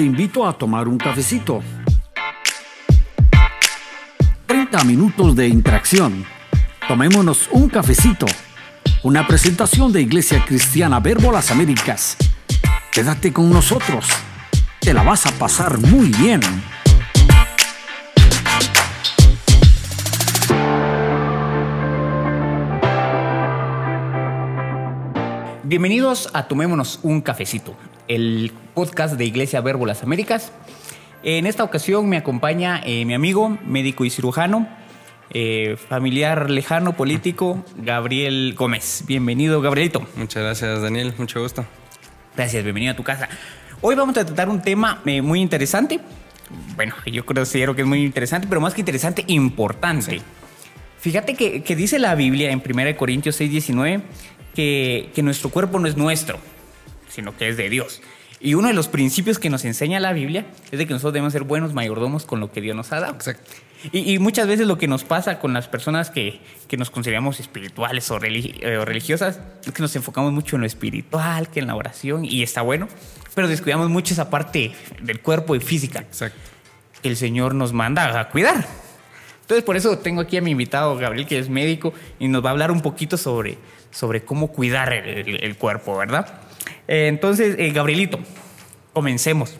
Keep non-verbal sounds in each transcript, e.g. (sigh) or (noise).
te invito a tomar un cafecito. 30 minutos de interacción. Tomémonos un cafecito. Una presentación de Iglesia Cristiana Verbo Las Américas. Quédate con nosotros. Te la vas a pasar muy bien. Bienvenidos a Tomémonos un cafecito, el podcast de Iglesia Verbo Las Américas. En esta ocasión me acompaña eh, mi amigo, médico y cirujano, eh, familiar lejano, político, Gabriel Gómez. Bienvenido, Gabrielito. Muchas gracias, Daniel. Mucho gusto. Gracias, bienvenido a tu casa. Hoy vamos a tratar un tema eh, muy interesante. Bueno, yo considero que es muy interesante, pero más que interesante, importante. Fíjate que, que, dice la Biblia en 1 Corintios 6, 19 que, que nuestro cuerpo no es nuestro, sino que es de Dios. Y uno de los principios que nos enseña la Biblia es de que nosotros debemos ser buenos mayordomos con lo que Dios nos ha dado. Exacto. Y, y muchas veces lo que nos pasa con las personas que, que nos consideramos espirituales o, religi eh, o, religiosas es que nos enfocamos mucho en lo espiritual, que en la oración, y está bueno, pero descuidamos mucho esa parte del cuerpo y física Exacto. que el Señor nos manda a cuidar. Entonces, por eso tengo aquí a mi invitado Gabriel, que es médico, y nos va a hablar un poquito sobre, sobre cómo cuidar el, el, el cuerpo, ¿verdad? Eh, entonces, eh, Gabrielito, comencemos.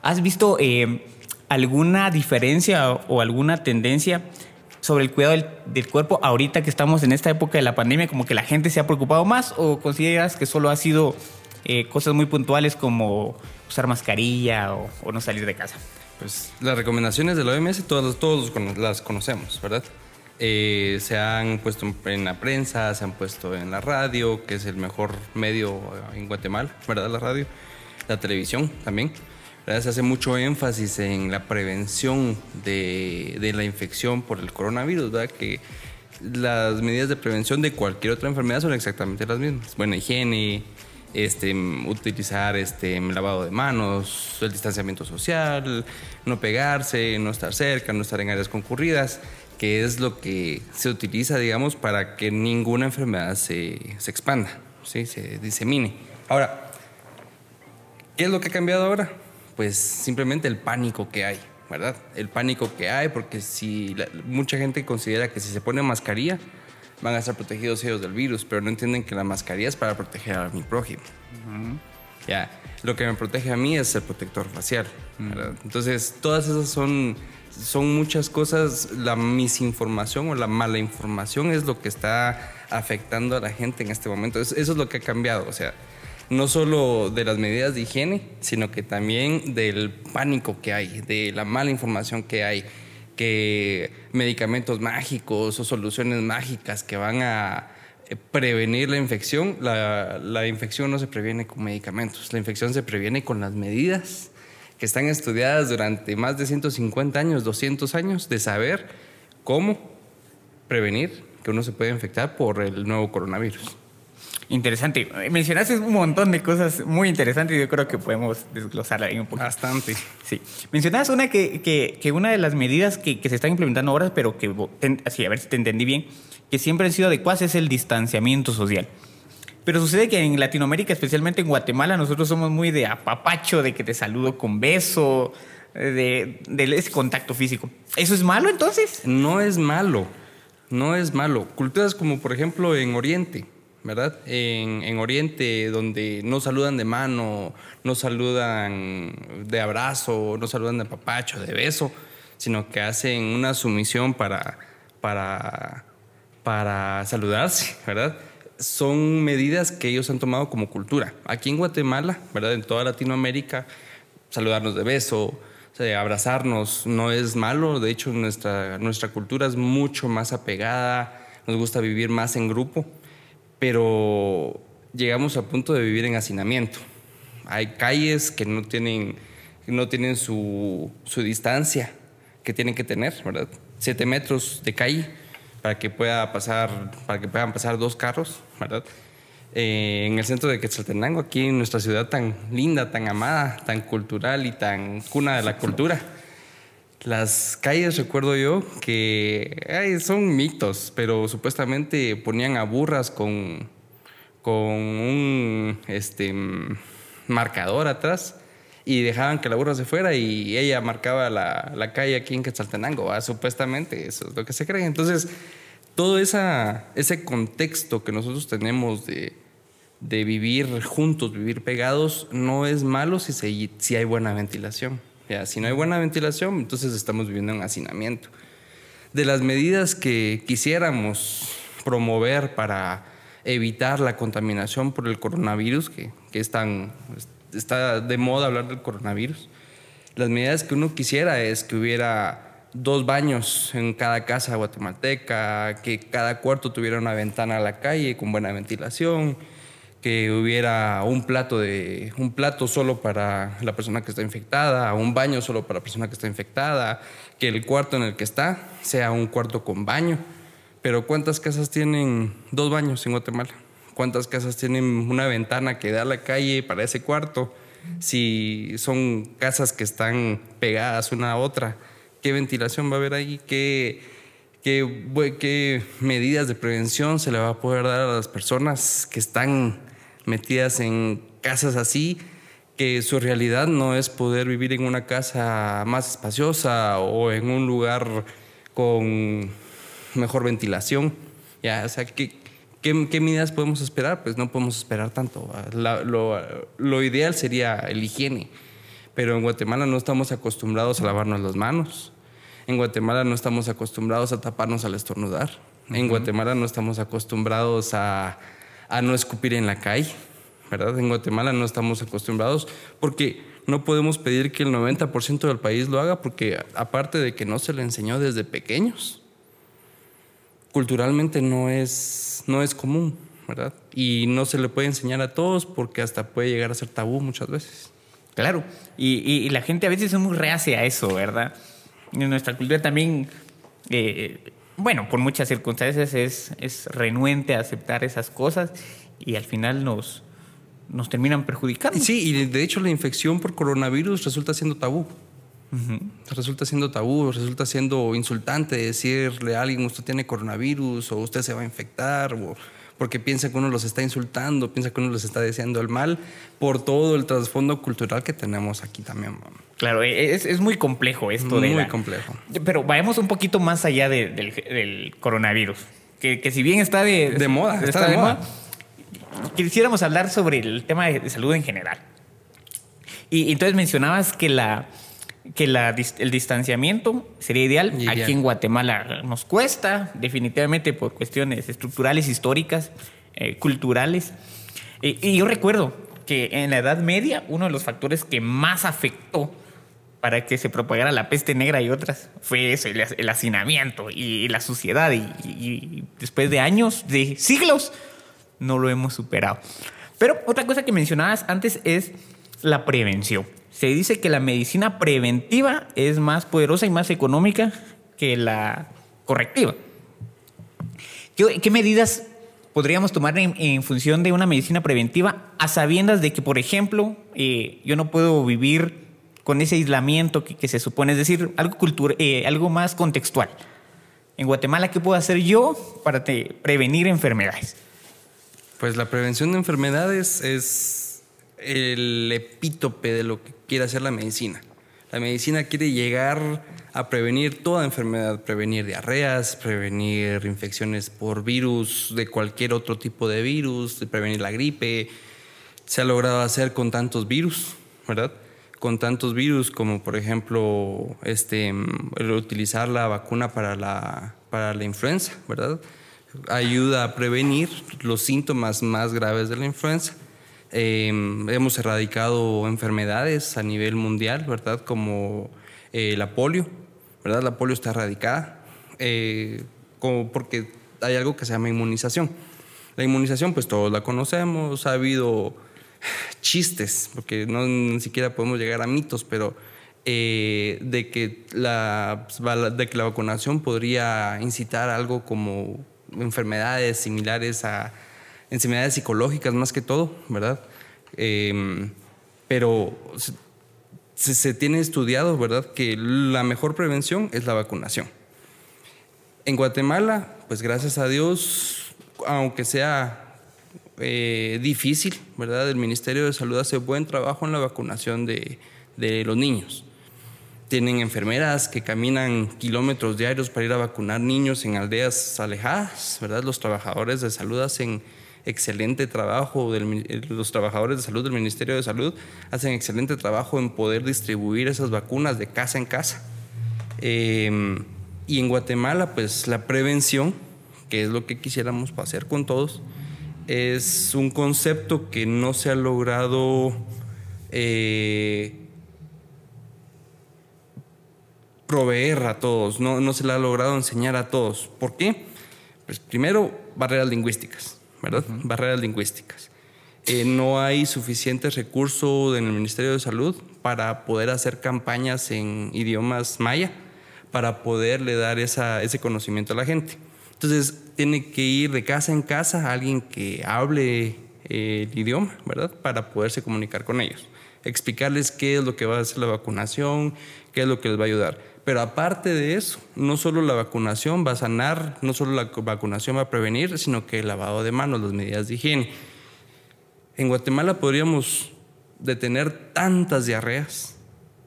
¿Has visto eh, alguna diferencia o alguna tendencia sobre el cuidado del, del, cuerpo ahorita que estamos en esta época de la pandemia? Como que la gente se ha preocupado más o consideras que solo ha sido eh, cosas muy puntuales como usar mascarilla o, o, no salir de casa? Pues las recomendaciones de la OMS todos, todos las conocemos, ¿verdad? Eh, se han puesto en la prensa, se han puesto en la radio, que es el mejor medio en Guatemala, ¿verdad? La radio, la televisión también. Se hace mucho énfasis en la prevención de, de, la infección por el coronavirus, ¿verdad? Que las medidas de prevención de cualquier otra enfermedad son exactamente las mismas. Buena higiene, este, utilizar este, lavado de manos, el distanciamiento social, no pegarse, no estar cerca, no estar en áreas concurridas que es lo que se utiliza, digamos, para que ninguna enfermedad se, se expanda, ¿sí? se disemine. Ahora, ¿qué es lo que ha cambiado ahora? Pues simplemente el pánico que hay, ¿verdad? El pánico que hay, porque si la, mucha gente considera que si se pone mascarilla van a estar protegidos ellos del virus, pero no entienden que la mascarilla es para proteger a mi prójimo. Uh -huh. Ya, lo que me protege a mí es el protector facial. Uh -huh. Entonces, todas esas son son muchas cosas, la misinformación o la mala información es lo que está afectando a la gente en este momento. Eso es lo que ha cambiado, o sea, no solo de las medidas de higiene, sino que también del pánico que hay, de la mala información que hay, que medicamentos mágicos o soluciones mágicas que van a prevenir la infección, la, infección no se previene con medicamentos, la infección se previene con las medidas que están estudiadas durante más de 150 años, 200 años, de saber cómo prevenir que uno se pueda infectar por el nuevo coronavirus. Interesante. Mencionaste un montón de cosas muy interesantes y yo creo que podemos desglosarla ahí un poco. Bastante. Sí. Mencionabas una que, que, que una de las medidas que, que, se están implementando ahora, pero que, así, a ver si te entendí bien, que siempre han sido adecuadas es el distanciamiento social. Pero sucede que en Latinoamérica, especialmente en Guatemala, nosotros somos muy de apapacho, de que te saludo con beso, de, de, ese contacto físico. ¿Eso es malo entonces? No es malo, no es malo. Culturas como por ejemplo en Oriente, ¿verdad? En, en Oriente, donde no saludan de mano, no saludan de abrazo, no saludan de apapacho, de beso, sino que hacen una sumisión para, para, para saludarse, ¿verdad? son medidas que ellos han tomado como cultura. Aquí en Guatemala, ¿verdad? En toda Latinoamérica, saludarnos de beso, abrazarnos no es malo. De hecho, nuestra, nuestra cultura es mucho más apegada, nos gusta vivir más en grupo, pero llegamos al punto de vivir en hacinamiento. Hay calles que no tienen, no tienen su, su distancia que tienen que tener, ¿verdad? Siete metros de calle para que pueda pasar, para que puedan pasar dos carros, ¿verdad? Eh, en el centro de Quetzaltenango, aquí en nuestra ciudad tan linda, tan amada, tan cultural y tan cuna de la cultura. Las calles, recuerdo yo, que son mitos, pero supuestamente ponían a burras con, con un este, marcador atrás y dejaban que la burra se fuera y ella marcaba la, la calle aquí en Quetzaltenango, supuestamente, eso es lo que se cree. Entonces, todo esa, ese contexto que nosotros tenemos de, de vivir juntos, vivir pegados, no es malo si, se, si hay buena ventilación. Ya, si no hay buena ventilación, entonces estamos viviendo en hacinamiento. De las medidas que quisiéramos promover para evitar la contaminación por el coronavirus, que, que es tan, está de moda hablar del coronavirus. Las medidas que uno quisiera es que hubiera dos baños en cada casa guatemalteca, que cada cuarto tuviera una ventana a la calle con buena ventilación, que hubiera un plato de un plato solo para la persona que está infectada, un baño solo para la persona que está infectada, que el cuarto en el que está sea un cuarto con baño. Pero ¿cuántas casas tienen dos baños en Guatemala? cuántas casas tienen una ventana que da a la calle para ese cuarto, si son casas que están pegadas una a otra, qué ventilación va a haber ahí, qué, qué, medidas de prevención se le va a poder dar a las personas que están metidas en casas así, que su realidad no es poder vivir en una casa más espaciosa o en un lugar con mejor ventilación. Ya, o sea, que ¿Qué, medidas podemos esperar? Pues no podemos esperar tanto. lo, ideal sería el higiene, pero en Guatemala no estamos acostumbrados a lavarnos las manos. En Guatemala no estamos acostumbrados a taparnos al estornudar. En Guatemala no estamos acostumbrados a, a no escupir en la calle. ¿verdad? En Guatemala no estamos acostumbrados porque no podemos pedir que el 90% del país lo haga porque aparte de que no se le enseñó desde pequeños culturalmente no es, no es común, ¿verdad? Y no se le puede enseñar a todos porque hasta puede llegar a ser tabú muchas veces. Claro, y, la gente a veces es muy reacia a eso, ¿verdad? En nuestra cultura también, eh, bueno, por muchas circunstancias es, es renuente a aceptar esas cosas y al final nos, nos terminan perjudicando. Sí, y de hecho la infección por coronavirus resulta siendo tabú. Resulta siendo tabú, resulta siendo insultante decirle a alguien usted tiene coronavirus o usted se va a infectar o porque piensa que uno los está insultando, piensa que uno les está deseando el mal por todo el trasfondo cultural que tenemos aquí también. Claro, e, es, muy complejo esto. Muy de complejo. Pero vayamos un poquito más allá del, coronavirus, que, si bien está de, de moda, está, de, moda. quisiéramos hablar sobre el tema de, salud en general. y entonces mencionabas que la, que el distanciamiento sería ideal. Aquí en Guatemala nos cuesta, definitivamente por cuestiones estructurales, históricas, eh, culturales. y yo recuerdo que en la Edad Media uno de los factores que más afectó para que se propagara la peste negra y otras fue eso, el, hacinamiento y, la suciedad. y después de años, de siglos, no lo hemos superado. Pero otra cosa que mencionabas antes es la prevención se dice que la medicina preventiva es más poderosa y más económica que la correctiva. ¿Qué, medidas podríamos tomar en, función de una medicina preventiva a sabiendas de que, por ejemplo, eh, yo no puedo vivir con ese aislamiento que, se supone, es decir, algo, eh, algo más contextual? En Guatemala, ¿qué puedo hacer yo para prevenir enfermedades? Pues la prevención de enfermedades es el epítope de lo que quiere hacer la medicina. La medicina quiere llegar a prevenir toda enfermedad, prevenir diarreas, prevenir infecciones por virus, de cualquier otro tipo de virus, prevenir la gripe. Se ha logrado hacer con tantos virus, ¿verdad? Con tantos virus como por ejemplo este, utilizar la vacuna para la, para la influenza, ¿verdad? Ayuda a prevenir los síntomas más graves de la influenza Em, hemos erradicado enfermedades a nivel mundial, ¿verdad? Como eh, la polio, ¿verdad? La polio está erradicada eh, como porque hay algo que se llama inmunización. La inmunización, pues todos la conocemos, ha habido chistes, porque no ni siquiera podemos llegar a mitos, pero eh, de, que la, de que la vacunación podría incitar algo como enfermedades similares a enfermedades psicológicas más que todo, ¿verdad? Em, pero se, se, tiene estudiado, ¿verdad?, que la mejor prevención es la vacunación. En Guatemala, pues gracias a Dios, aunque sea eh, difícil, ¿verdad? El Ministerio de Salud hace buen trabajo en la vacunación de, de los niños. Tienen enfermeras que caminan kilómetros diarios para ir a vacunar niños en aldeas alejadas, ¿verdad? Los trabajadores de salud hacen excelente trabajo, del, los trabajadores de salud del Ministerio de Salud hacen excelente trabajo en poder distribuir esas vacunas de casa en casa. Em, y en Guatemala, pues la prevención, que es lo que quisiéramos hacer con todos, es un concepto que no se ha logrado eh, proveer a todos, no, no se le ha logrado enseñar a todos. ¿Por qué? Pues primero, barreras lingüísticas, ¿verdad? Barreras lingüísticas. Eh, no hay suficientes recursos en el Ministerio de Salud para poder hacer campañas en idiomas maya, para poderle dar esa, ese conocimiento a la gente. Entonces, tiene que ir de casa en casa a alguien que hable eh, el idioma, ¿verdad? Para poderse comunicar con ellos. Explicarles qué es lo que va a hacer la vacunación, qué es lo que les va a ayudar pero aparte de eso, no solo la vacunación va a sanar, no solo la vacunación va a prevenir, sino que el lavado de manos, las medidas de higiene. En Guatemala podríamos detener tantas diarreas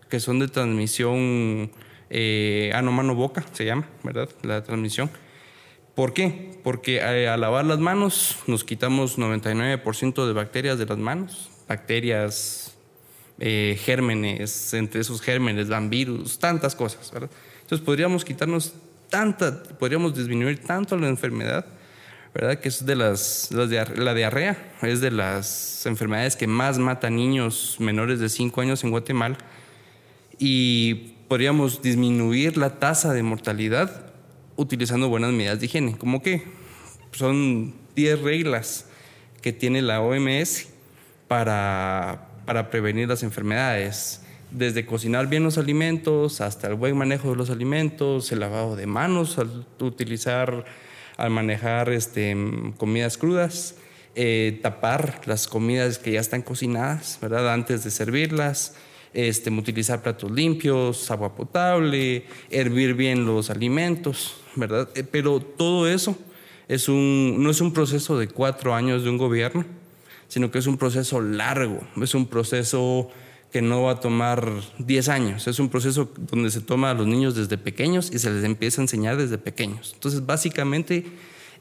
que son de transmisión eh, ano mano boca, se llama, ¿verdad? La transmisión. ¿Por qué? Porque eh, al lavar las manos nos quitamos 99% de bacterias de las manos, bacterias eh, gérmenes, entre esos gérmenes van virus, tantas cosas, ¿verdad? Entonces podríamos quitarnos tanta, podríamos disminuir tanto la enfermedad, ¿verdad? Que es de las, la diarrea, es de las enfermedades que más mata niños menores de 5 años en Guatemala y podríamos disminuir la tasa de mortalidad utilizando buenas medidas de higiene, como que son 10 reglas que tiene la OMS para para prevenir las enfermedades, desde cocinar bien los alimentos hasta el buen manejo de los alimentos, el lavado de manos al utilizar, al manejar este, comidas crudas, eh, tapar las comidas que ya están cocinadas. Antes de servirlas, este, utilizar platos limpios, agua potable, hervir bien los alimentos, ¿verdad? Eh, pero todo eso es un, no es un proceso de cuatro años de un gobierno, sino que es un proceso largo, es un proceso que no va a tomar 10 años, es un proceso donde se toma a los niños desde pequeños y se les empieza a enseñar desde pequeños. Entonces, básicamente,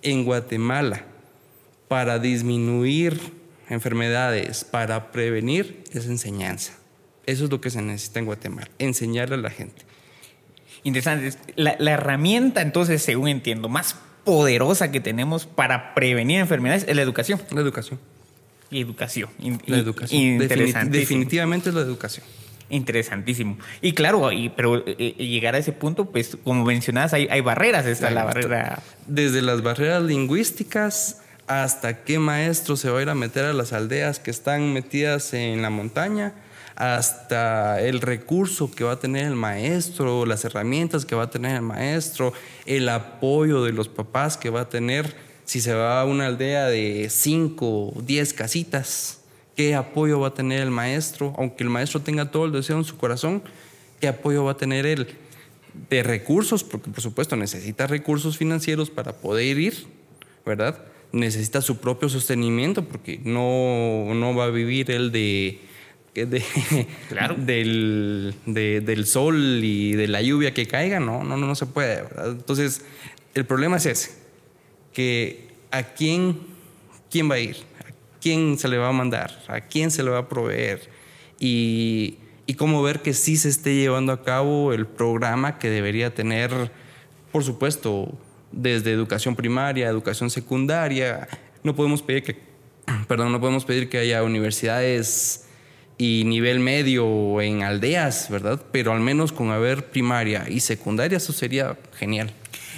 en Guatemala, para disminuir enfermedades, para prevenir, es enseñanza. Eso es lo que se necesita en Guatemala, enseñarle a la gente. Interesante. La, la herramienta, entonces, según entiendo, más poderosa que tenemos para prevenir enfermedades es la educación. La educación. Y educación. La educación. definitivamente es la educación. Interesantísimo. Y claro, y, pero eh, eh, llegar a ese punto, pues como mencionabas, hay, hay barreras. Está la barrera. Desde las barreras lingüísticas hasta qué maestro se va a ir a meter a las aldeas que están metidas en la montaña, hasta el recurso que va a tener el maestro, las herramientas que va a tener el maestro, el apoyo de los papás que va a tener si se va a una aldea de 5 o 10 casitas, ¿qué apoyo va a tener el maestro? Aunque el maestro tenga todo el deseo en su corazón, ¿qué apoyo va a tener él? De recursos, porque por supuesto necesita recursos financieros para poder ir, ¿verdad? Necesita su propio sostenimiento, porque no, no va a vivir él de, (laughs) claro. del, del sol y de la lluvia que caiga, no, no, no, no se puede, ¿verdad? Entonces, el problema es ese que a quién, quién va a ir, a quién se le va a mandar, a quién se le va a proveer y, y cómo ver que sí se esté llevando a cabo el programa que debería tener, por supuesto, desde educación primaria, educación secundaria. No podemos pedir que, (clears throat) perdón, no podemos pedir que haya universidades y nivel medio en aldeas, ¿verdad? Pero al menos con haber primaria y secundaria, eso sería genial.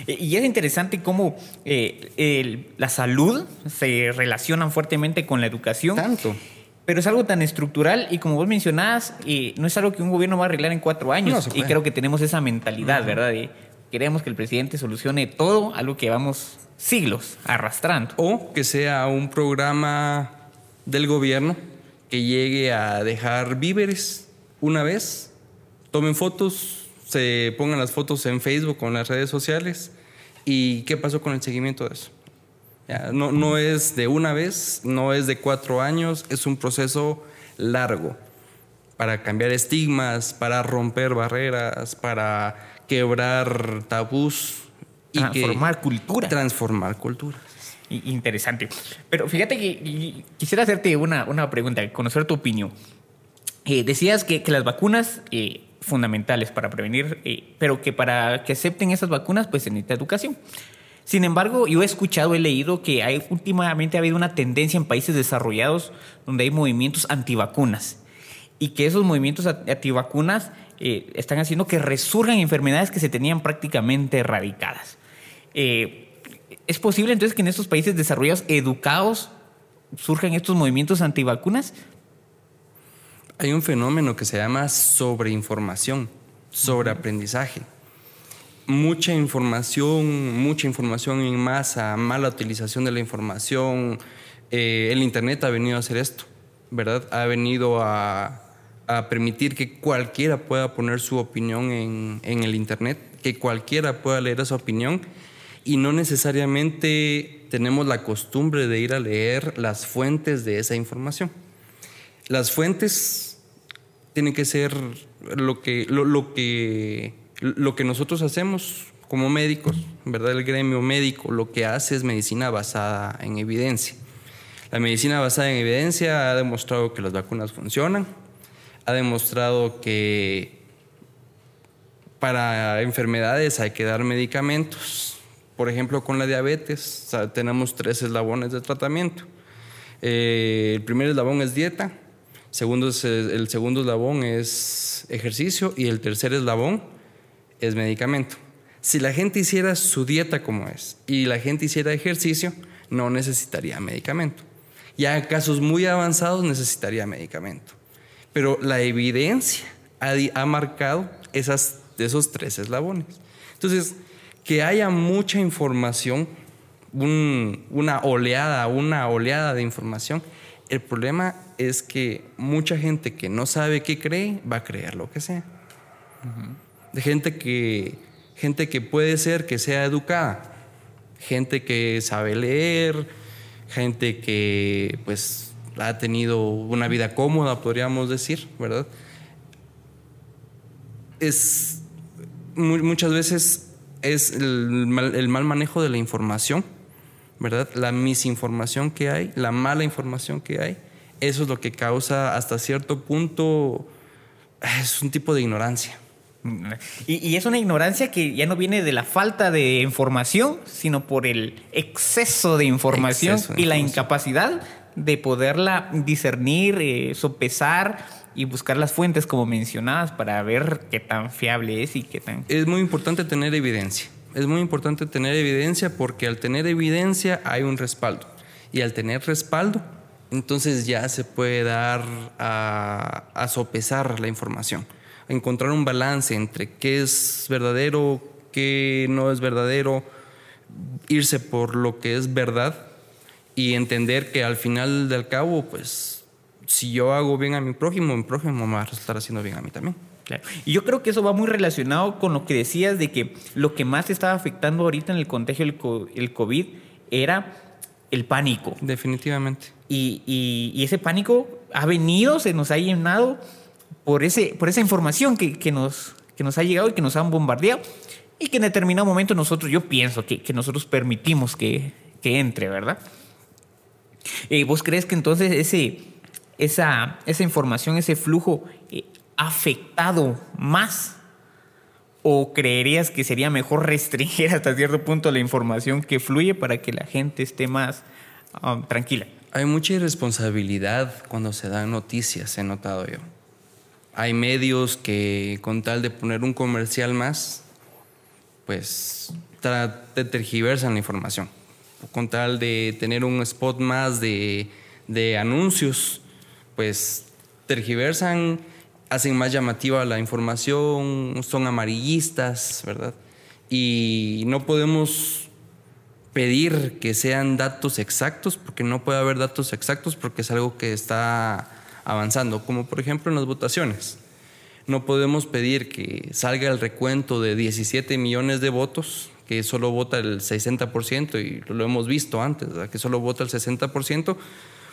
Y es interesante cómo eh, la salud se relaciona fuertemente con la educación. Tanto. Pero es algo tan estructural y como vos mencionabas, eh, no es algo que un gobierno va a arreglar en cuatro años. y creo que tenemos esa mentalidad, ¿verdad? De queremos que el presidente solucione todo, algo que vamos siglos arrastrando. O que sea un programa del gobierno que llegue a dejar víveres una vez, tomen fotos, se pongan las fotos en Facebook o en las redes sociales. ¿Y qué pasó con el seguimiento de eso? No, no es de una vez, no es de cuatro años, es un proceso largo para cambiar estigmas, para romper barreras, para quebrar tabús. Y transformar cultura. Transformar cultura. Interesante. Pero fíjate que quisiera hacerte una, una pregunta, conocer tu opinión. Eh, decías que, que, las vacunas eh, fundamentales para prevenir, eh, pero que para que acepten esas vacunas, pues se necesita educación. Sin embargo, yo he escuchado, he leído que hay, últimamente ha habido una tendencia en países desarrollados donde hay movimientos antivacunas y que esos movimientos antivacunas eh, están haciendo que resurjan enfermedades que se tenían prácticamente erradicadas. Eh, ¿Es posible entonces que en estos países desarrollados educados surjan estos movimientos antivacunas? Hay un fenómeno que se llama sobreinformación, sobreaprendizaje mucha información, mucha información en masa, mala utilización de la información. Eh, el Internet ha venido a hacer esto, ¿verdad? Ha venido a, permitir que cualquiera pueda poner su opinión en, el Internet, que cualquiera pueda leer esa opinión y no necesariamente tenemos la costumbre de ir a leer las fuentes de esa información. Las fuentes tienen que ser lo que, lo que lo que nosotros hacemos como médicos, ¿verdad? El gremio médico lo que hace es medicina basada en evidencia. La medicina basada en evidencia ha demostrado que las vacunas funcionan, ha demostrado que para enfermedades hay que dar medicamentos. Por ejemplo, con la diabetes tenemos tres eslabones de tratamiento. Eh, el primer eslabón es dieta, segundo el segundo eslabón es ejercicio y el tercer eslabón es medicamento. Si la gente hiciera su dieta como es y la gente hiciera ejercicio, no necesitaría medicamento. Ya en casos muy avanzados necesitaría medicamento. Pero la evidencia ha, marcado esas, esos tres eslabones. Entonces, que haya mucha información, una oleada, una oleada de información, el problema es que mucha gente que no sabe qué cree va a creer lo que sea gente que, gente que puede ser que sea educada, gente que sabe leer, gente que pues ha tenido una vida cómoda, podríamos decir, ¿verdad? Es muchas veces es el mal, el mal, manejo de la información, ¿verdad? La misinformación que hay, la mala información que hay, eso es lo que causa hasta cierto punto, es un tipo de ignorancia. Y, es una ignorancia que ya no viene de la falta de información, sino por el exceso de información y la incapacidad de poderla discernir, eh, sopesar y buscar las fuentes como mencionadas para ver qué tan fiable es y qué tan... Es muy importante tener evidencia. Es muy importante tener evidencia porque al tener evidencia hay un respaldo. Y al tener respaldo, entonces ya se puede dar a sopesar la información encontrar un balance entre qué es verdadero, qué no es verdadero, irse por lo que es verdad y entender que al final del cabo, pues, si yo hago bien a mi prójimo, mi prójimo me va a estar haciendo bien a mí también. Y yo creo que eso va muy relacionado con lo que decías de que lo que más estaba afectando ahorita en el contagio del COVID era el pánico. Definitivamente. Y, y, ese pánico ha venido, se nos ha llenado por, ese, por esa información que, nos, que nos ha llegado y que nos han bombardeado y que en determinado momento nosotros, yo pienso que, nosotros permitimos que, entre, ¿verdad? Eh, ¿Vos crees que entonces ese, esa, esa información, ese flujo eh, afectado más? ¿O creerías que sería mejor (laughs) restringir hasta cierto punto la información que fluye para que la gente esté más um, tranquila? Hay mucha irresponsabilidad cuando se dan noticias, he notado yo. Hay medios que con tal de poner un comercial más, pues te tergiversan la información. Con tal de tener un spot más de, anuncios, pues tergiversan, hacen más llamativa la información, son amarillistas, ¿verdad? Y no podemos pedir que sean datos exactos, porque no puede haber datos exactos, porque es algo que está avanzando, como por ejemplo en las votaciones. No podemos pedir que salga el recuento de 17 millones de votos que solo vota el 60% y lo hemos visto antes, que solo vota el 60%,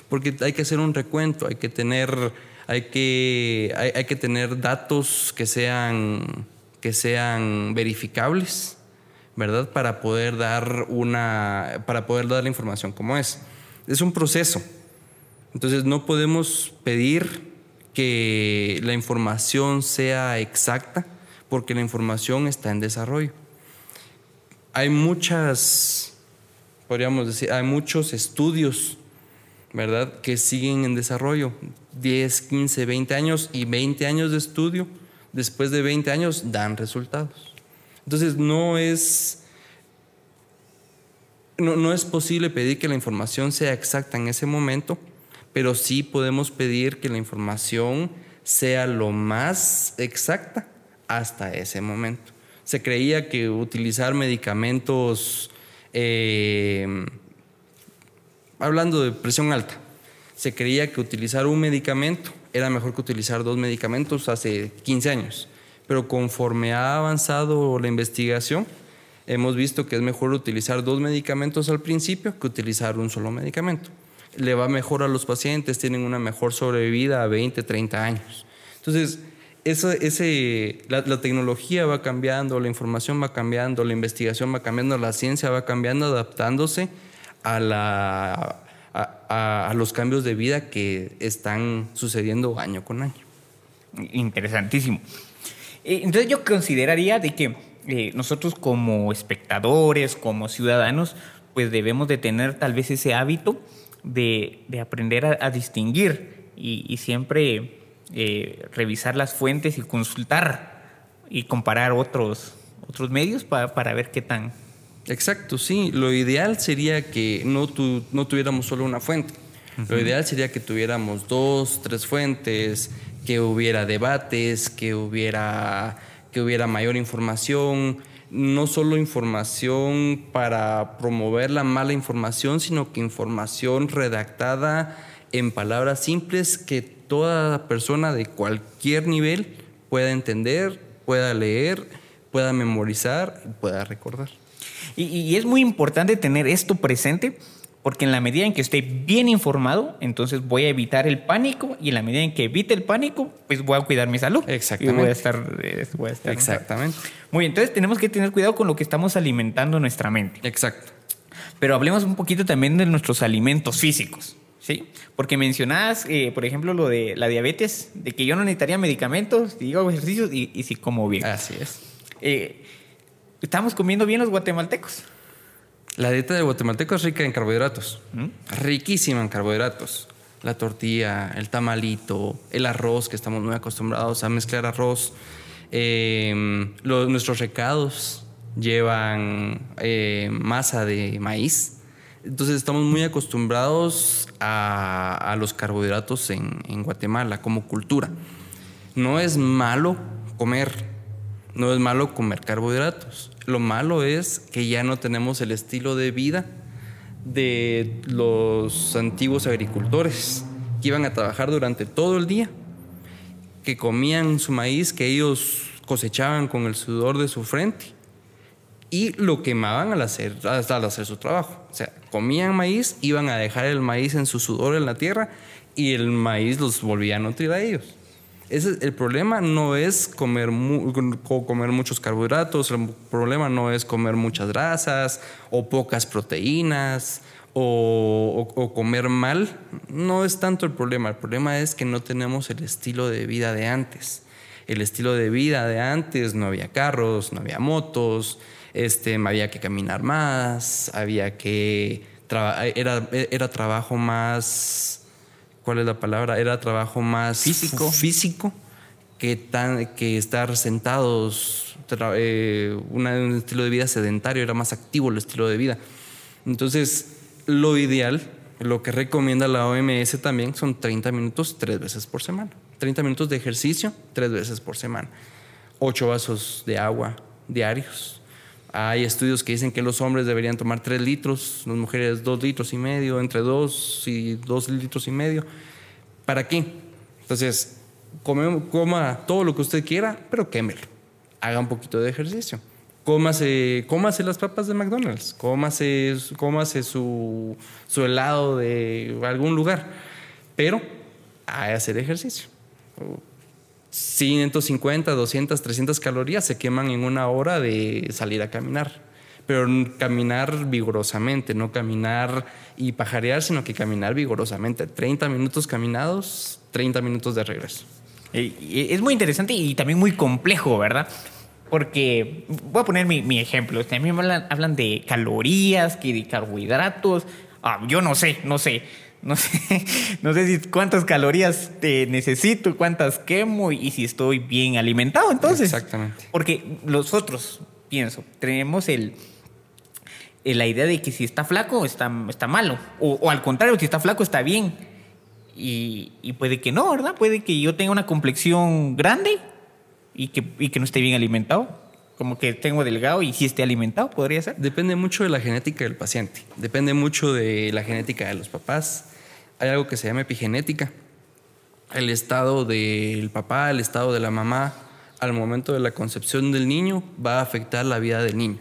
porque hay que hacer un recuento, hay que tener, hay que, hay, que tener datos que sean, que sean verificables, ¿verdad? Para poder dar una, para poder dar la información como es. Es un proceso. Entonces no podemos pedir que la información sea exacta porque la información está en desarrollo. Hay muchas, podríamos decir, hay muchos estudios, ¿verdad?, que siguen en desarrollo. 10, 15, 20 años y 20 años de estudio, después de 20 años, dan resultados. Entonces, no es, no, no es posible pedir que la información sea exacta en ese momento, pero sí podemos pedir que la información sea lo más exacta hasta ese momento. Se creía que utilizar medicamentos, eh, hablando de presión alta, se creía que utilizar un medicamento era mejor que utilizar dos medicamentos hace 15 años. Pero conforme ha avanzado la investigación, hemos visto que es mejor utilizar dos medicamentos al principio que utilizar un solo medicamento. Le va mejor a los pacientes, tienen una mejor sobrevida a 20, 30 años. Entonces, ese, la, tecnología va cambiando, la información va cambiando, la investigación va cambiando, la ciencia va cambiando, adaptándose a, la, a, los cambios de vida que están sucediendo año con año. Interesantísimo. Eh, entonces yo consideraría de que eh, nosotros como espectadores, como ciudadanos, pues debemos de tener tal vez ese hábito de, aprender a, distinguir y siempre eh, revisar las fuentes y consultar y comparar otros, otros medios para, ver qué tan... Exacto, sí. Lo ideal sería que no, no tuviéramos solo una fuente. Lo ideal sería que tuviéramos dos, tres fuentes, que hubiera debates, que hubiera, que hubiera mayor información, no solo información para promover la mala información, sino que información redactada en palabras simples que toda persona de cualquier nivel pueda entender, pueda leer, pueda memorizar y pueda recordar. Y, es muy importante tener esto presente porque en la medida en que esté bien informado, entonces voy a evitar el pánico y en la medida en que evite el pánico, pues voy a cuidar mi salud. Exactamente. Y voy a estar... Eh, voy a estar Exactamente. Muy bien, entonces tenemos que tener cuidado con lo que estamos alimentando nuestra mente. Exacto. Pero hablemos un poquito también de nuestros alimentos físicos. Sí, porque mencionabas, eh, por ejemplo, lo de la diabetes, de que yo no necesitaría medicamentos, y hago ejercicios y, y sí como bien. Así es. Eh, ¿Estamos comiendo bien los guatemaltecos? La dieta de guatemalteco es rica en carbohidratos, ¿Mm? riquísima en carbohidratos. La tortilla, el tamalito, el arroz, que estamos muy acostumbrados a mezclar arroz. Em, nuestros recados llevan eh, masa de maíz, entonces estamos muy acostumbrados a, los carbohidratos en, Guatemala como cultura. No es malo comer, no es malo comer carbohidratos. Lo malo es que ya no tenemos el estilo de vida de los antiguos agricultores que iban a trabajar durante todo el día, que comían su maíz que ellos cosechaban con el sudor de su frente y lo quemaban al hacer, al hacer su trabajo. O sea, comían maíz, iban a dejar el maíz en su sudor en la tierra y el maíz los volvía a nutrir a ellos. El problema no es comer, comer muchos carbohidratos, el problema no es comer muchas grasas o pocas proteínas o, o, comer mal. No es tanto el problema, el problema es que no tenemos el estilo de vida de antes. El estilo de vida de antes no había carros, no había motos, este, había que caminar más, había que... Era, era trabajo más... ¿Cuál es la palabra? Era trabajo más físico, físico que, tan, que estar sentados, eh, un estilo de vida sedentario, era más activo el estilo de vida. Entonces, lo ideal, lo que recomienda la OMS también son 30 minutos tres veces por semana. 30 minutos de ejercicio tres veces por semana. Ocho vasos de agua diarios. Hay estudios que dicen que los hombres deberían tomar 3 litros, las mujeres 2 litros y medio, entre 2 y 2 litros y medio. ¿Para qué? Entonces, coma todo lo que usted quiera, pero quémelo. Haga un poquito de ejercicio. Cómase, cómase las papas de McDonald's, cómase, cómase su, su helado de algún lugar, pero a hacer ejercicio. 150, 200, 300 calorías se queman en una hora de salir a caminar. Pero caminar vigorosamente, no caminar y pajarear, sino que caminar vigorosamente. 30 minutos caminados, 30 minutos de regreso. Es muy interesante y también muy complejo, ¿verdad? Porque voy a poner mi, ejemplo. También hablan, hablan, de calorías, que de carbohidratos. Ah, yo no sé, no sé. No sé, (laughs) no sé si cuántas calorías te necesito, cuántas quemo y si estoy bien alimentado. Entonces, exactamente. Porque nosotros, pienso, tenemos el, la idea de que si está flaco está, está malo. O, al contrario, si está flaco está bien. Y, y, puede que no, ¿verdad? Puede que yo tenga una complexión grande y que, y que no esté bien alimentado. Como que tengo delgado y si esté alimentado, podría ser. Depende mucho de la genética del paciente. Depende mucho de la genética de los papás. Hay algo que se llama epigenética. El estado del papá, el estado de la mamá al momento de la concepción del niño va a afectar la vida del niño.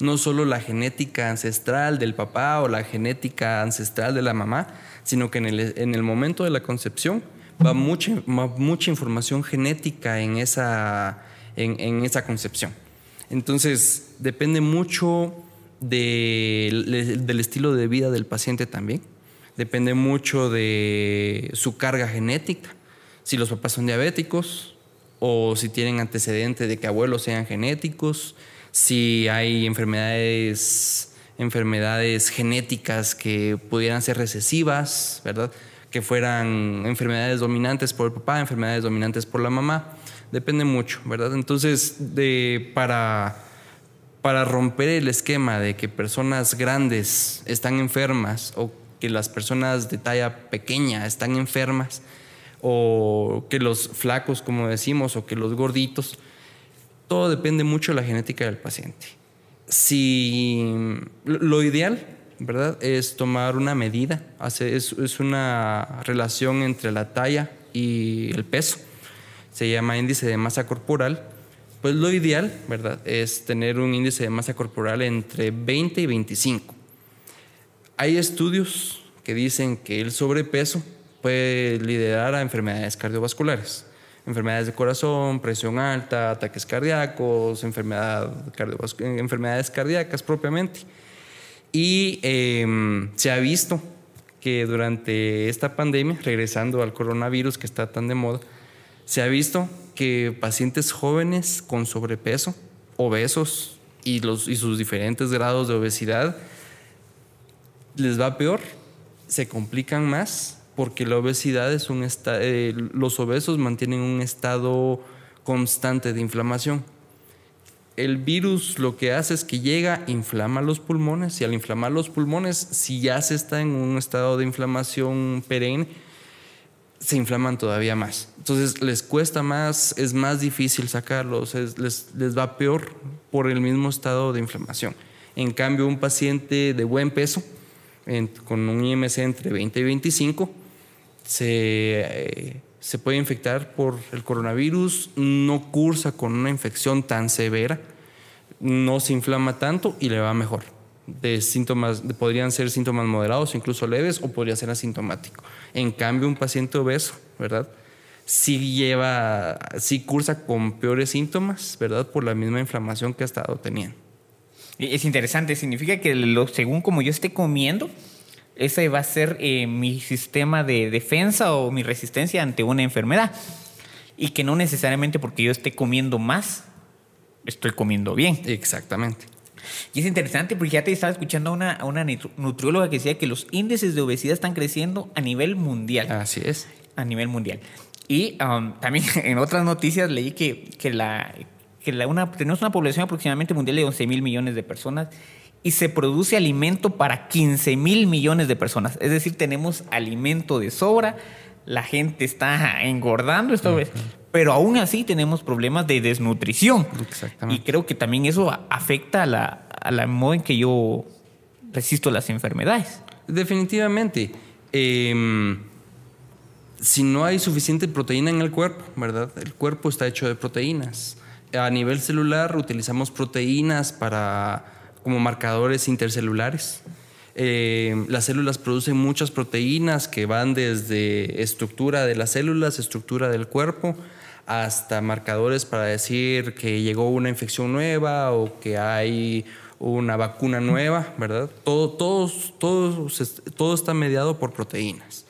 No solo la genética ancestral del papá o la genética ancestral de la mamá, sino que en el, en el momento de la concepción va mucha, mucha información genética en esa, en, esa concepción. Entonces, depende mucho del estilo de vida del paciente también. Depende mucho de su carga genética. Si los papás son diabéticos o si tienen antecedentes de que abuelos sean genéticos, si hay enfermedades, enfermedades genéticas que pudieran ser recesivas, ¿verdad? que fueran enfermedades dominantes por el papá, enfermedades dominantes por la mamá. Depende mucho, ¿verdad? Entonces, para, para romper el esquema de que personas grandes están enfermas o que las personas de talla pequeña están enfermas o que los flacos, como decimos, o que los gorditos, todo depende mucho de la genética del paciente. Si lo ideal ¿verdad? Es tomar una medida, es, es una relación entre la talla y el peso. Se llama índice de masa corporal. Pues lo ideal, ¿verdad? Es tener un índice de masa corporal entre 20 y 25. Hay estudios que dicen que el sobrepeso puede liderar a enfermedades cardiovasculares, enfermedades de corazón, presión alta, ataques cardíacos, enfermedad enfermedades cardíacas propiamente. Y em, se ha visto que durante esta pandemia, regresando al coronavirus que está tan de moda, se ha visto que pacientes jóvenes con sobrepeso, obesos y, los, y sus diferentes grados de obesidad, les va peor, se complican más porque la obesidad es un estado, eh, los obesos mantienen un estado constante de inflamación el virus lo que hace es que llega, inflama los pulmones y al inflamar los pulmones, si ya se está en un estado de inflamación perenne, se inflaman todavía más. Entonces les cuesta más, es más difícil sacarlos, les, va peor por el mismo estado de inflamación. En cambio, un paciente de buen peso, con un IMC entre 20 y 25, se, eh, se puede infectar por el coronavirus, no cursa con una infección tan severa, no se inflama tanto y le va mejor. De síntomas, podrían ser síntomas moderados, incluso leves, o podría ser asintomático. En cambio, un paciente obeso, ¿verdad? Sí lleva, sí cursa con peores síntomas, ¿verdad? Por la misma inflamación que ha estado teniendo. Es interesante, significa que lo, según como yo esté comiendo, ese va a ser eh, mi sistema de defensa o mi resistencia ante una enfermedad. Y que no necesariamente porque yo esté comiendo más, estoy comiendo bien. Exactamente. Y es interesante porque ya te estaba escuchando a una, a una nutrióloga que decía que los índices de obesidad están creciendo a nivel mundial. Así es. A nivel mundial. Y um, también (laughs) en otras noticias leí que, que, la, que la una, tenemos una población aproximadamente mundial de 11 mil millones de personas y se produce alimento para 15 mil millones de personas. Es decir, tenemos alimento de sobra, la gente está engordando, esto, pero aún así tenemos problemas de desnutrición. Y creo que también eso afecta a la, a la modo en que yo resisto las enfermedades. Definitivamente. Em, si no hay suficiente proteína en el cuerpo, ¿verdad? El cuerpo está hecho de proteínas A nivel celular utilizamos proteínas para, como marcadores intercelulares. Eh, las células producen muchas proteínas que van desde estructura de las células, estructura del cuerpo, hasta marcadores para decir que llegó una infección nueva o que hay una vacuna nueva, ¿verdad? Todo, todos, todos, todo está mediado por proteínas.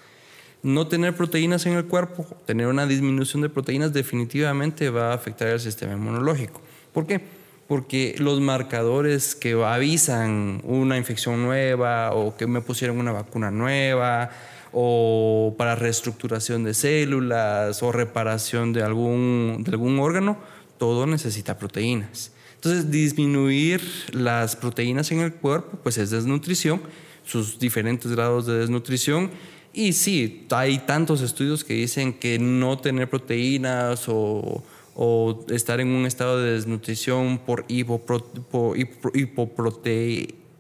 No tener proteínas en el cuerpo, tener una disminución de proteínas definitivamente va a afectar el sistema inmunológico. ¿Por qué? Porque los marcadores que avisan una infección nueva o que me pusieron una vacuna nueva o para reestructuración de células o reparación de algún, de algún órgano, todo necesita proteínas. Entonces, disminuir las proteínas en el cuerpo, pues es desnutrición, sus diferentes grados de desnutrición. Y sí, hay tantos estudios que dicen que no tener proteínas o, estar en un estado de desnutrición por,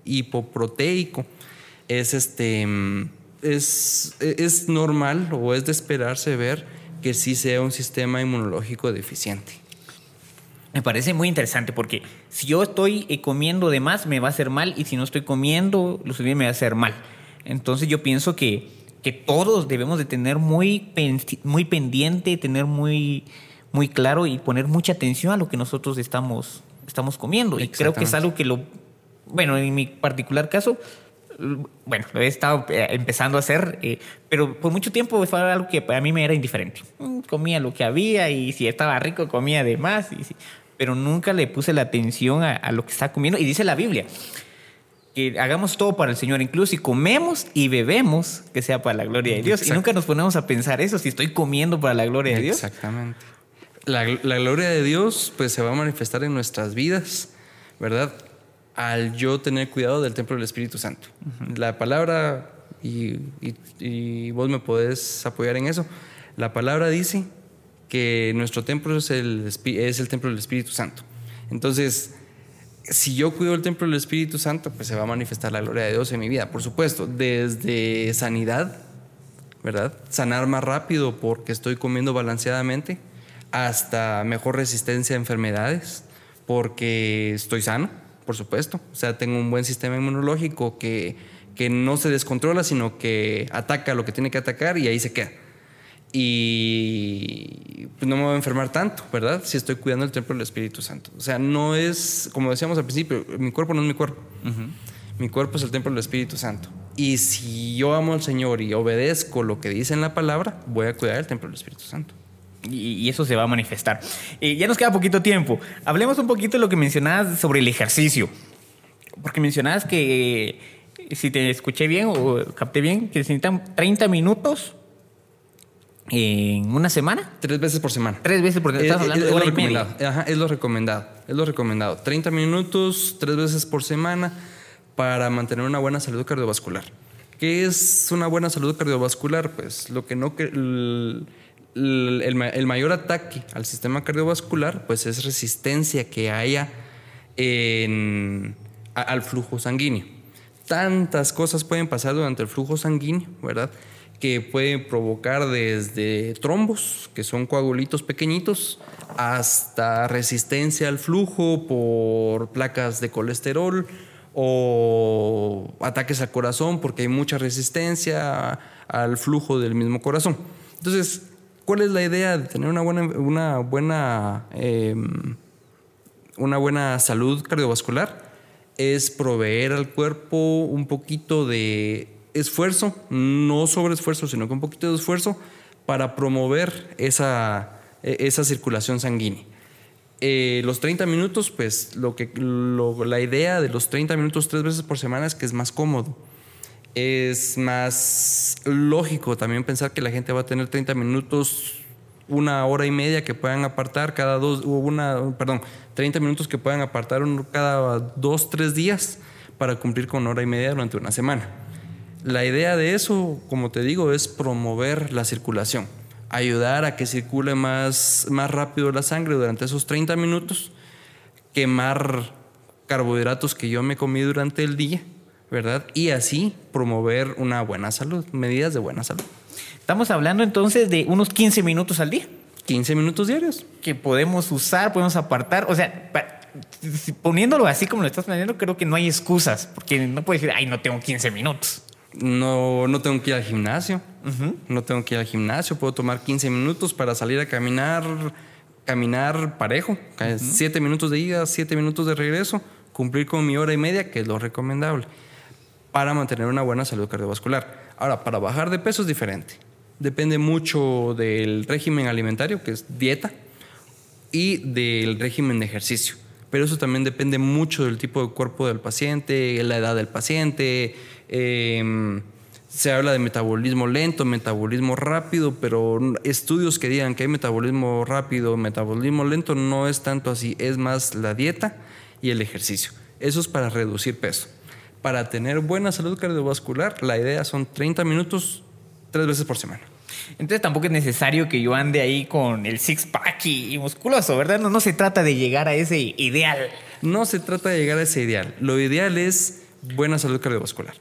hipoproteico es este es, es normal o es de esperarse ver que sí sea un sistema inmunológico deficiente. Me parece muy interesante porque si yo estoy eh, comiendo de más me va a hacer mal y si no estoy comiendo lo suficiente me va a hacer mal. Entonces yo pienso que, que todos debemos de tener muy, muy pendiente, tener muy, muy claro y poner mucha atención a lo que nosotros estamos, estamos comiendo. Y creo que es algo que lo, bueno, en mi particular caso, bueno, lo he estado eh, empezando a hacer, eh, pero por mucho tiempo fue algo que a mí me era indiferente. Mm, comía lo que había y si estaba rico comía de más, y pero nunca le puse la atención a, lo que estaba comiendo. Y dice la Biblia que hagamos todo para el Señor, incluso si comemos y bebemos, que sea para la gloria de Dios. Y nunca nos ponemos a pensar eso, si estoy comiendo para la gloria de Dios. Exactamente. La, la gloria de Dios pues se va a manifestar en nuestras vidas, ¿verdad? al yo tener cuidado del templo del Espíritu Santo. La palabra, y, vos me podés apoyar en eso, la palabra dice que nuestro templo es el, es el templo del Espíritu Santo. Entonces, si yo cuido el templo del Espíritu Santo, pues se va a manifestar la gloria de Dios en mi vida, por supuesto, desde sanidad, ¿verdad? Sanar más rápido porque estoy comiendo balanceadamente, hasta mejor resistencia a enfermedades porque estoy sano por supuesto. O sea, tengo un buen sistema inmunológico que, que no se descontrola, sino que ataca lo que tiene que atacar y ahí se queda. Y pues no me voy a enfermar tanto, ¿verdad? Si estoy cuidando el templo del Espíritu Santo. O sea, no es, como decíamos al principio, mi cuerpo no es mi cuerpo. Mi cuerpo es el templo del Espíritu Santo. Y si yo amo al Señor y obedezco lo que dice en la palabra, voy a cuidar el templo del Espíritu Santo y, eso se va a manifestar. y ya nos queda poquito tiempo. Hablemos un poquito de lo que mencionabas sobre el ejercicio. Porque mencionabas que, si te escuché bien o capté bien, que necesitan 30 minutos en una semana. Tres veces por semana. Tres veces por semana. Estás es, lo recomendado. es lo recomendado. Es lo recomendado. 30 minutos, tres veces por semana para mantener una buena salud cardiovascular. ¿Qué es una buena salud cardiovascular? Pues lo que no el, mayor ataque al sistema cardiovascular pues es resistencia que haya en, al flujo sanguíneo. Tantas cosas pueden pasar durante el flujo sanguíneo, ¿verdad? Que pueden provocar desde trombos, que son coagulitos pequeñitos, hasta resistencia al flujo por placas de colesterol o ataques al corazón porque hay mucha resistencia al flujo del mismo corazón. Entonces, ¿Cuál es la idea de tener una buena, una buena, em, una buena salud cardiovascular? Es proveer al cuerpo un poquito de esfuerzo, no sobre esfuerzo, sino con un poquito de esfuerzo para promover esa, e, esa circulación sanguínea. Eh, los 30 minutos, pues lo que, la idea de los 30 minutos tres veces por semana es que es más cómodo es más lógico también pensar que la gente va a tener 30 minutos, una hora y media que puedan apartar cada dos, una, perdón, 30 minutos que puedan apartar cada dos, tres días para cumplir con hora y media durante una semana. La idea de eso, como te digo, es promover la circulación, ayudar a que circule más, más rápido la sangre durante esos 30 minutos, quemar carbohidratos que yo me comí durante el día ¿verdad? Y así promover una buena salud, medidas de buena salud. Estamos hablando entonces de unos 15 minutos al día. 15 minutos diarios. Que podemos usar, podemos apartar. O sea, poniéndolo así como lo estás planteando, creo que no hay excusas, porque no puedes decir, ay, no tengo 15 minutos. No, no tengo que ir al gimnasio. No tengo que ir al gimnasio. Puedo tomar 15 minutos para salir a caminar, caminar parejo. 7 minutos de ida, 7 minutos de regreso. Cumplir con mi hora y media, que es lo recomendable, para mantener una buena salud cardiovascular. Ahora, para bajar de peso es diferente. Depende mucho del régimen alimentario, que es dieta, y del régimen de ejercicio pero eso también depende mucho del tipo de cuerpo del paciente, la edad del paciente. Em, se habla de metabolismo lento, metabolismo rápido, pero estudios que digan que hay metabolismo rápido, metabolismo lento, no es tanto así, es más la dieta y el ejercicio. Eso es para reducir peso. Para tener buena salud cardiovascular, la idea son 30 minutos tres veces por semana. Entonces tampoco es necesario que yo ande ahí con el six-pack y, musculoso, ¿verdad? No, no se trata de llegar a ese ideal. No se trata de llegar a ese ideal. Lo ideal es buena salud cardiovascular.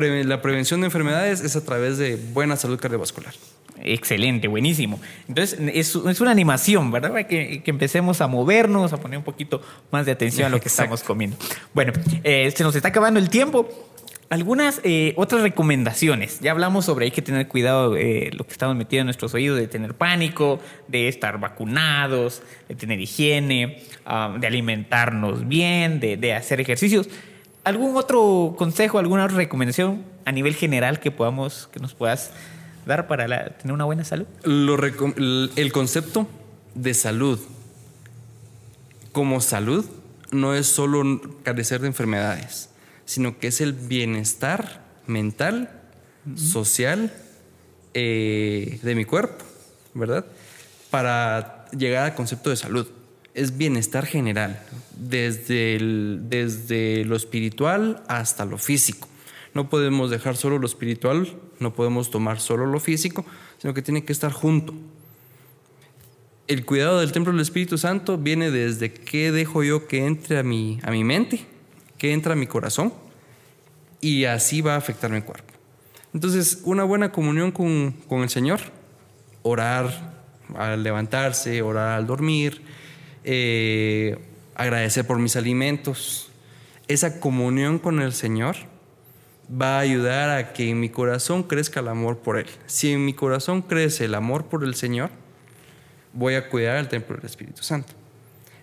La prevención de enfermedades es a través de buena salud cardiovascular. Excelente, buenísimo. Entonces, es, una animación, ¿verdad? Que, que, empecemos a movernos, a poner un poquito más de atención a lo que estamos comiendo. Bueno, eh, se nos está acabando el tiempo. Algunas eh, otras recomendaciones. Ya hablamos sobre hay que tener cuidado eh, lo que estamos metiendo en nuestros oídos, de tener pánico, de estar vacunados, de tener higiene, ah, de alimentarnos bien, de, hacer ejercicios. ¿Algún otro consejo, alguna recomendación a nivel general que podamos, que nos puedas dar para tener una buena salud? el concepto de salud como salud no es solo carecer de enfermedades sino que es el bienestar mental, social eh, de mi cuerpo, ¿verdad? Para llegar al concepto de salud. Es bienestar general, desde, desde lo espiritual hasta lo físico. No podemos dejar solo lo espiritual, no podemos tomar solo lo físico, sino que tiene que estar junto. El cuidado del templo del Espíritu Santo viene desde qué dejo yo que entre a mi, a mi mente, que entra a mi corazón y así va a afectar mi cuerpo. Entonces, una buena comunión con, el Señor, orar al levantarse, orar al dormir, eh, agradecer por mis alimentos, esa comunión con el Señor va a ayudar a que en mi corazón crezca el amor por Él. Si en mi corazón crece el amor por el Señor, voy a cuidar el templo del Espíritu Santo.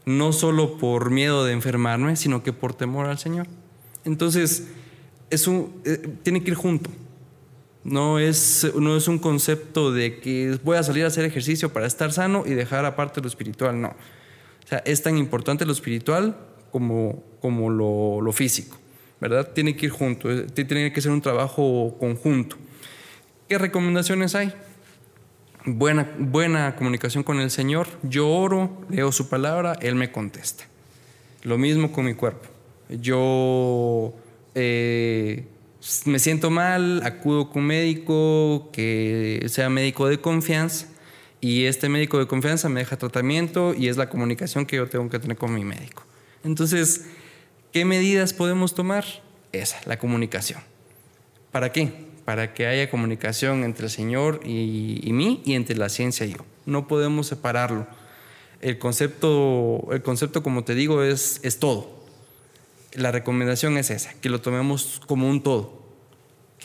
No solo por miedo de enfermarme, sino que por temor al Señor. Entonces, es un, eh, tiene que ir junto. No es, no es un concepto de que voy a salir a hacer ejercicio para estar sano y dejar aparte lo espiritual, no. O sea, es tan importante lo espiritual como, como lo, lo físico, ¿verdad? Tiene que ir junto, eh, tiene que ser un trabajo conjunto. ¿Qué recomendaciones hay? Buena, buena comunicación con el Señor. Yo oro, leo su palabra, Él me contesta. Lo mismo con mi cuerpo. Yo eh, me siento mal, acudo con un médico que sea médico de confianza y este médico de confianza me deja tratamiento y es la comunicación que yo tengo que tener con mi médico. Entonces, ¿qué medidas podemos tomar? Esa, la comunicación. ¿Para qué? Para que haya comunicación entre el Señor y, mí y entre la ciencia y yo. No podemos separarlo. El concepto, el concepto como te digo, es, es todo la recomendación es esa, que lo tomemos como un todo,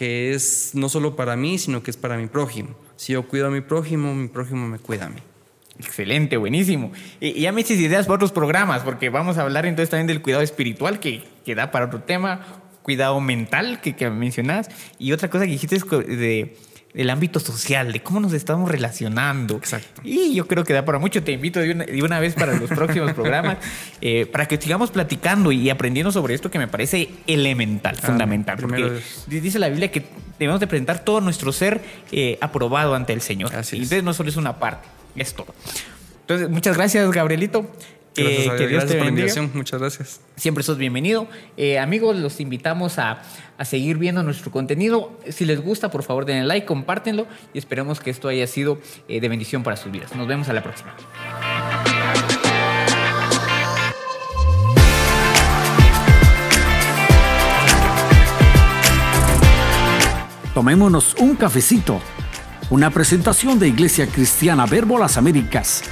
que es no solo para mí, sino que es para mi prójimo. Si yo cuido a mi prójimo, mi prójimo me cuida a mí. Excelente, buenísimo. Y, ya me hiciste ideas para otros programas, porque vamos a hablar entonces también del cuidado espiritual, que, que da para otro tema, cuidado mental, que, que mencionas, y otra cosa que dijiste es de el ámbito social, de cómo nos estamos relacionando. Exacto. Y yo creo que da para mucho. Te invito de una, vez para los próximos programas, (laughs) eh, para que sigamos platicando y aprendiendo sobre esto que me parece elemental, ah, fundamental. Porque dice la Biblia que debemos de presentar todo nuestro ser eh, aprobado ante el Señor. Así y entonces no solo es una parte, es todo. Entonces, muchas gracias, Gabrielito. Gracias, que Dios te bendiga. Muchas gracias. Siempre sos bienvenido. Eh, amigos, los invitamos a, seguir viendo nuestro contenido. Si les gusta, por favor, denle like, compártenlo y esperemos que esto haya sido eh, de bendición para sus vidas. Nos vemos a la próxima. Tomémonos un cafecito una presentación de Iglesia Cristiana Verbo Las Américas.